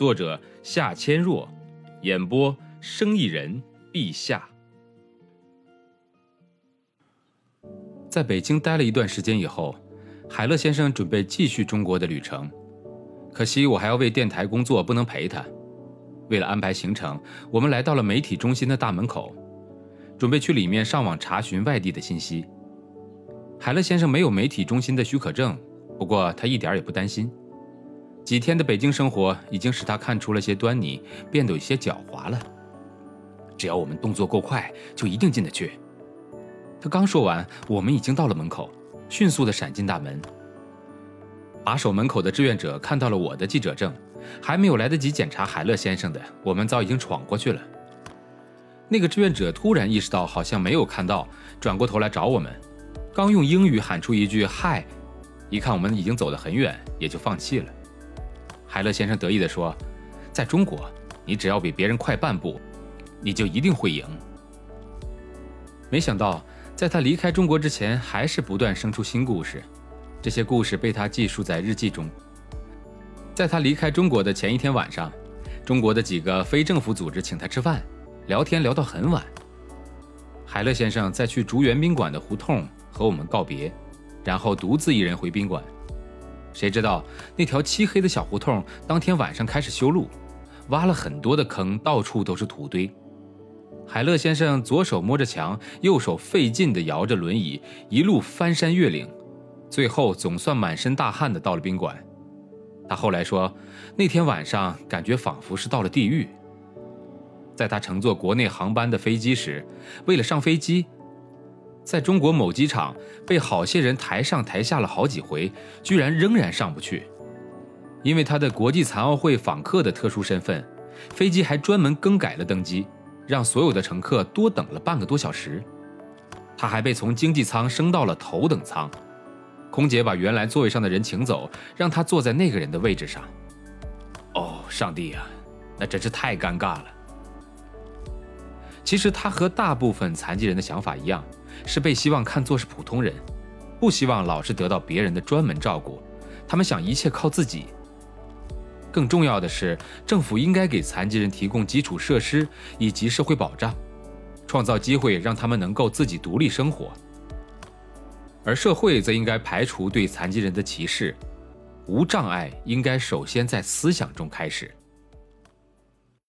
作者夏千若，演播生意人陛下。在北京待了一段时间以后，海乐先生准备继续中国的旅程。可惜我还要为电台工作，不能陪他。为了安排行程，我们来到了媒体中心的大门口，准备去里面上网查询外地的信息。海乐先生没有媒体中心的许可证，不过他一点也不担心。几天的北京生活已经使他看出了些端倪，变得有些狡猾了。只要我们动作够快，就一定进得去。他刚说完，我们已经到了门口，迅速地闪进大门。把守门口的志愿者看到了我的记者证，还没有来得及检查海乐先生的，我们早已经闯过去了。那个志愿者突然意识到好像没有看到，转过头来找我们，刚用英语喊出一句“嗨”，一看我们已经走得很远，也就放弃了。海乐先生得意地说：“在中国，你只要比别人快半步，你就一定会赢。”没想到，在他离开中国之前，还是不断生出新故事。这些故事被他记述在日记中。在他离开中国的前一天晚上，中国的几个非政府组织请他吃饭，聊天聊到很晚。海乐先生在去竹园宾馆的胡同和我们告别，然后独自一人回宾馆。谁知道那条漆黑的小胡同当天晚上开始修路，挖了很多的坑，到处都是土堆。海乐先生左手摸着墙，右手费劲地摇着轮椅，一路翻山越岭，最后总算满身大汗地到了宾馆。他后来说，那天晚上感觉仿佛是到了地狱。在他乘坐国内航班的飞机时，为了上飞机。在中国某机场被好些人抬上抬下了好几回，居然仍然上不去。因为他的国际残奥会访客的特殊身份，飞机还专门更改了登机，让所有的乘客多等了半个多小时。他还被从经济舱升到了头等舱，空姐把原来座位上的人请走，让他坐在那个人的位置上。哦，上帝啊，那真是太尴尬了。其实他和大部分残疾人的想法一样。是被希望看作是普通人，不希望老是得到别人的专门照顾，他们想一切靠自己。更重要的是，政府应该给残疾人提供基础设施以及社会保障，创造机会让他们能够自己独立生活。而社会则应该排除对残疾人的歧视，无障碍应该首先在思想中开始。